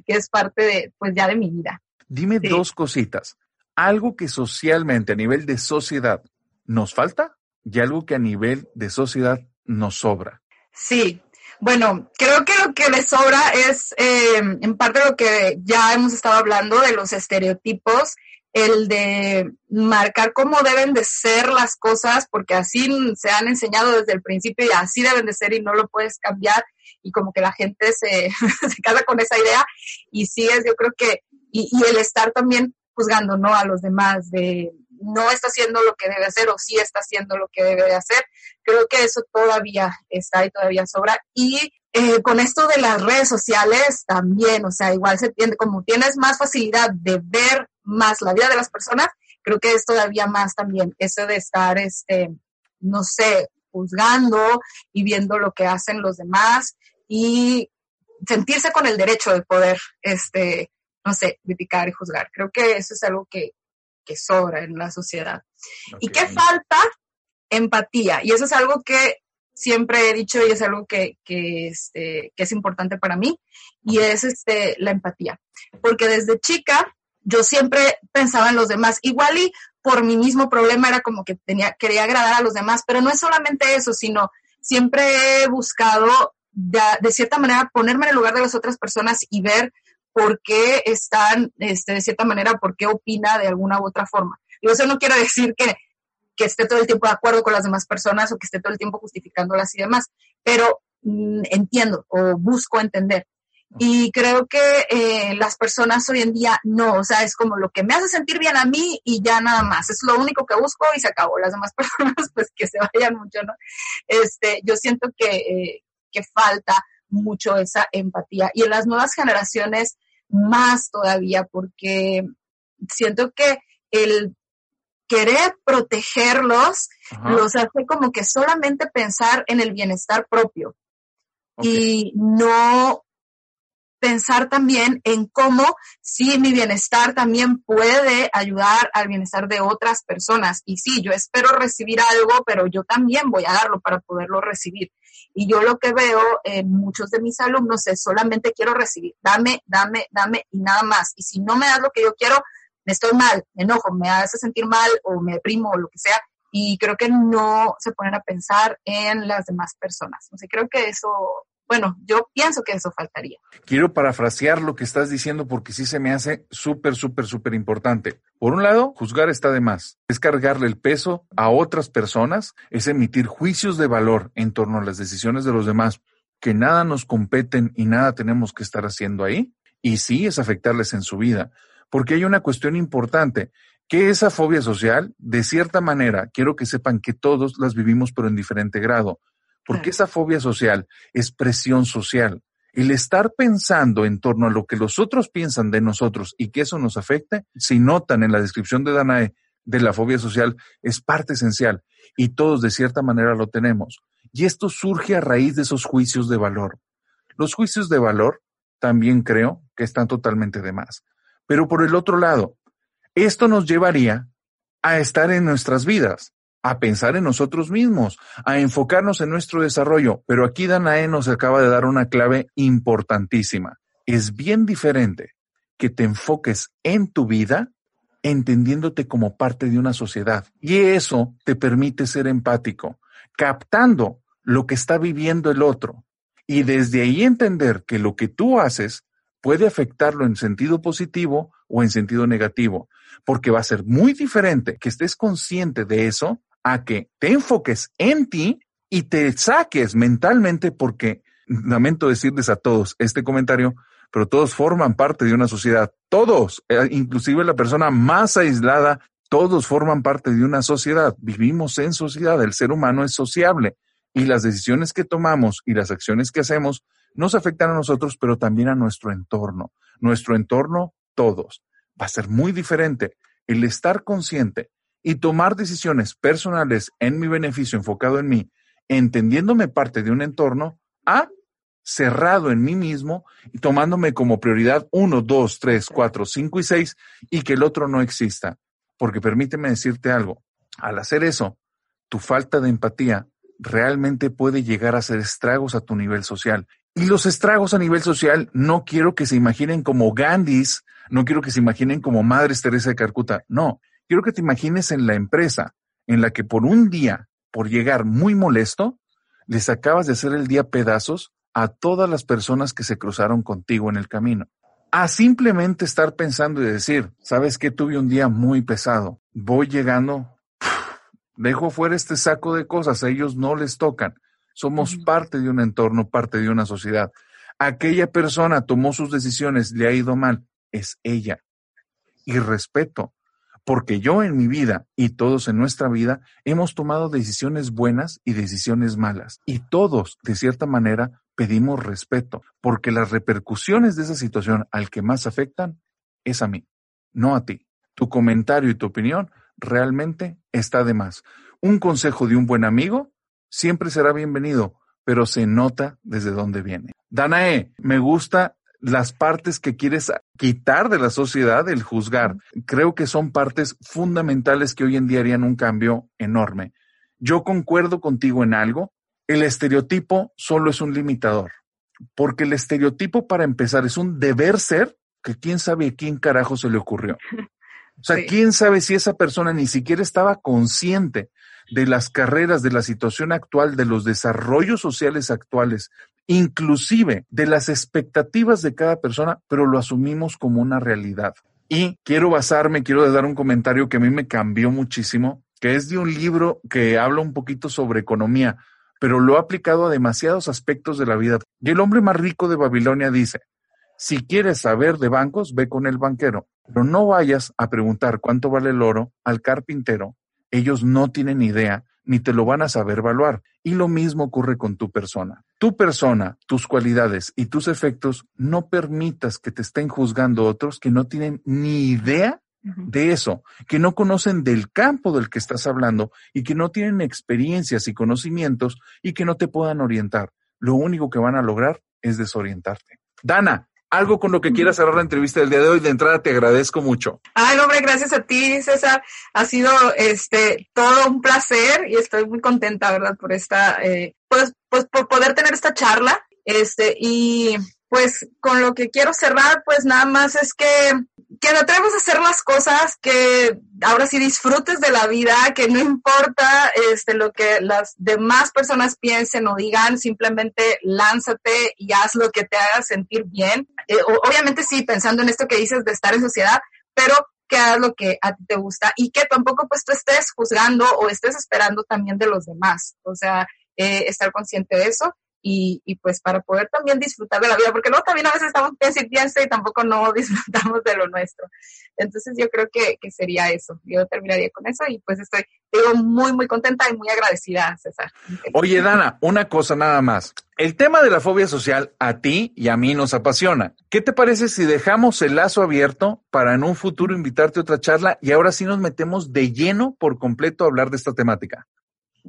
que es parte de, pues ya de mi vida. Dime dos cositas. Algo que socialmente, a nivel de sociedad, nos falta y algo que a nivel de sociedad nos sobra. Sí, bueno, creo que lo que le sobra es eh, en parte lo que ya hemos estado hablando de los estereotipos, el de marcar cómo deben de ser las cosas, porque así se han enseñado desde el principio y así deben de ser y no lo puedes cambiar y como que la gente se, se casa con esa idea y sí es, yo creo que, y, y el estar también juzgando, ¿no? A los demás de no está haciendo lo que debe hacer o sí está haciendo lo que debe hacer. Creo que eso todavía está y todavía sobra. Y eh, con esto de las redes sociales también, o sea, igual se tiende, como tienes más facilidad de ver más la vida de las personas, creo que es todavía más también eso de estar, este, no sé, juzgando y viendo lo que hacen los demás y sentirse con el derecho de poder, este, no sé, criticar y juzgar. Creo que eso es algo que, que sobra en la sociedad. ¿Y qué falta? Empatía. Y eso es algo que siempre he dicho y es algo que, que, este, que es importante para mí y es este, la empatía. Porque desde chica yo siempre pensaba en los demás. Igual y por mi mismo problema era como que tenía, quería agradar a los demás, pero no es solamente eso, sino siempre he buscado de, de cierta manera ponerme en el lugar de las otras personas y ver por qué están, este, de cierta manera, por qué opina de alguna u otra forma. Y eso no quiere decir que, que esté todo el tiempo de acuerdo con las demás personas o que esté todo el tiempo justificándolas y demás, pero mm, entiendo o busco entender. Y creo que eh, las personas hoy en día no, o sea, es como lo que me hace sentir bien a mí y ya nada más. Es lo único que busco y se acabó. Las demás personas, pues que se vayan mucho, ¿no? Este, yo siento que, eh, que falta mucho esa empatía. Y en las nuevas generaciones más todavía, porque siento que el querer protegerlos los hace como que solamente pensar en el bienestar propio. Y no pensar también en cómo si mi bienestar también puede ayudar al bienestar de otras personas. Y sí, yo espero recibir algo, pero yo también voy a darlo para poderlo recibir. Y yo lo que veo en muchos de mis alumnos es solamente quiero recibir, dame, dame, dame y nada más. Y si no me das lo que yo quiero, me estoy mal, me enojo, me hace sentir mal o me deprimo o lo que sea. Y creo que no se ponen a pensar en las demás personas. No sé, creo que eso bueno, yo pienso que eso faltaría. Quiero parafrasear lo que estás diciendo porque sí se me hace súper, súper, súper importante. Por un lado, juzgar está de más. Es cargarle el peso a otras personas, es emitir juicios de valor en torno a las decisiones de los demás que nada nos competen y nada tenemos que estar haciendo ahí. Y sí es afectarles en su vida, porque hay una cuestión importante que esa fobia social, de cierta manera, quiero que sepan que todos las vivimos, pero en diferente grado, porque esa fobia social es presión social. El estar pensando en torno a lo que los otros piensan de nosotros y que eso nos afecte, si notan en la descripción de Danae de la fobia social, es parte esencial y todos de cierta manera lo tenemos. Y esto surge a raíz de esos juicios de valor. Los juicios de valor también creo que están totalmente de más. Pero por el otro lado, esto nos llevaría a estar en nuestras vidas, a pensar en nosotros mismos, a enfocarnos en nuestro desarrollo. Pero aquí Danae nos acaba de dar una clave importantísima. Es bien diferente que te enfoques en tu vida entendiéndote como parte de una sociedad. Y eso te permite ser empático, captando lo que está viviendo el otro. Y desde ahí entender que lo que tú haces puede afectarlo en sentido positivo o en sentido negativo, porque va a ser muy diferente que estés consciente de eso a que te enfoques en ti y te saques mentalmente porque, lamento decirles a todos este comentario, pero todos forman parte de una sociedad, todos, eh, inclusive la persona más aislada, todos forman parte de una sociedad, vivimos en sociedad, el ser humano es sociable y las decisiones que tomamos y las acciones que hacemos nos afectan a nosotros, pero también a nuestro entorno. Nuestro entorno, todos. Va a ser muy diferente el estar consciente y tomar decisiones personales en mi beneficio, enfocado en mí, entendiéndome parte de un entorno, a cerrado en mí mismo y tomándome como prioridad uno, dos, tres, cuatro, cinco y seis y que el otro no exista. Porque permíteme decirte algo, al hacer eso, tu falta de empatía realmente puede llegar a hacer estragos a tu nivel social. Y los estragos a nivel social no quiero que se imaginen como Gandhis, no quiero que se imaginen como Madres Teresa de Calcuta, no, quiero que te imagines en la empresa en la que por un día, por llegar muy molesto, les acabas de hacer el día pedazos a todas las personas que se cruzaron contigo en el camino. A simplemente estar pensando y decir, sabes que tuve un día muy pesado, voy llegando, dejo fuera este saco de cosas, a ellos no les tocan somos parte de un entorno, parte de una sociedad. Aquella persona tomó sus decisiones, le ha ido mal, es ella. Y respeto, porque yo en mi vida y todos en nuestra vida hemos tomado decisiones buenas y decisiones malas. Y todos, de cierta manera, pedimos respeto, porque las repercusiones de esa situación al que más afectan es a mí, no a ti. Tu comentario y tu opinión realmente está de más. Un consejo de un buen amigo siempre será bienvenido, pero se nota desde dónde viene. Danae, me gusta las partes que quieres quitar de la sociedad, el juzgar. Creo que son partes fundamentales que hoy en día harían un cambio enorme. Yo concuerdo contigo en algo. El estereotipo solo es un limitador, porque el estereotipo para empezar es un deber ser que quién sabe a quién carajo se le ocurrió. O sea, quién sabe si esa persona ni siquiera estaba consciente de las carreras, de la situación actual, de los desarrollos sociales actuales, inclusive de las expectativas de cada persona, pero lo asumimos como una realidad. Y quiero basarme, quiero dar un comentario que a mí me cambió muchísimo, que es de un libro que habla un poquito sobre economía, pero lo ha aplicado a demasiados aspectos de la vida. Y el hombre más rico de Babilonia dice, si quieres saber de bancos, ve con el banquero, pero no vayas a preguntar cuánto vale el oro al carpintero ellos no tienen idea ni te lo van a saber evaluar. Y lo mismo ocurre con tu persona. Tu persona, tus cualidades y tus efectos, no permitas que te estén juzgando otros que no tienen ni idea de eso, que no conocen del campo del que estás hablando y que no tienen experiencias y conocimientos y que no te puedan orientar. Lo único que van a lograr es desorientarte. Dana, algo con lo que quieras cerrar la entrevista del día de hoy. De entrada te agradezco mucho. Ay, hombre, gracias a ti, César. Ha sido este todo un placer y estoy muy contenta, ¿verdad? Por esta, eh, pues, pues por poder tener esta charla. Este, y pues con lo que quiero cerrar, pues nada más es que que te atreves a hacer las cosas, que ahora sí disfrutes de la vida, que no importa este, lo que las demás personas piensen o digan, simplemente lánzate y haz lo que te haga sentir bien. Eh, obviamente sí, pensando en esto que dices de estar en sociedad, pero que hagas lo que a ti te gusta y que tampoco pues tú estés juzgando o estés esperando también de los demás. O sea, eh, estar consciente de eso y, pues para poder también disfrutar de la vida, porque luego también a veces estamos piensa y tampoco no disfrutamos de lo nuestro. Entonces yo creo que, que sería eso. Yo terminaría con eso y pues estoy, digo, muy, muy contenta y muy agradecida, César. Oye, Dana, una cosa nada más. El tema de la fobia social a ti y a mí nos apasiona. ¿Qué te parece si dejamos el lazo abierto para en un futuro invitarte a otra charla y ahora sí nos metemos de lleno por completo a hablar de esta temática?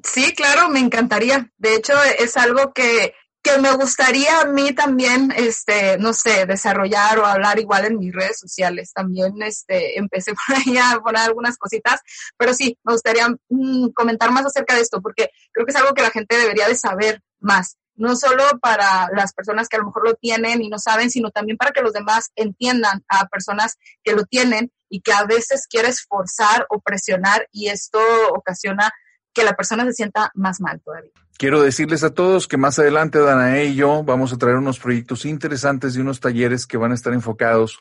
Sí, claro, me encantaría. De hecho, es algo que, que me gustaría a mí también, este, no sé, desarrollar o hablar igual en mis redes sociales. También, este, empecé por ahí a poner algunas cositas, pero sí, me gustaría mm, comentar más acerca de esto, porque creo que es algo que la gente debería de saber más. No solo para las personas que a lo mejor lo tienen y no saben, sino también para que los demás entiendan a personas que lo tienen y que a veces quieres forzar o presionar y esto ocasiona que la persona se sienta más mal todavía. Quiero decirles a todos que más adelante, Danae y yo vamos a traer unos proyectos interesantes y unos talleres que van a estar enfocados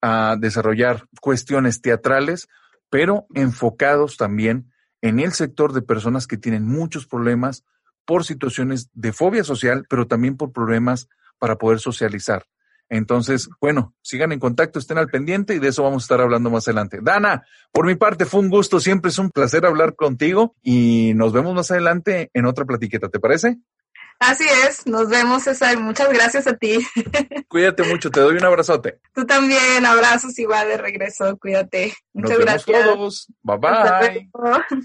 a desarrollar cuestiones teatrales, pero enfocados también en el sector de personas que tienen muchos problemas por situaciones de fobia social, pero también por problemas para poder socializar. Entonces, bueno, sigan en contacto, estén al pendiente y de eso vamos a estar hablando más adelante. Dana, por mi parte fue un gusto, siempre es un placer hablar contigo y nos vemos más adelante en otra platiqueta, ¿te parece? Así es, nos vemos César, muchas gracias a ti. Cuídate mucho, te doy un abrazote. Tú también, abrazos igual de regreso, cuídate. Muchas nos gracias. Vemos todos, bye bye.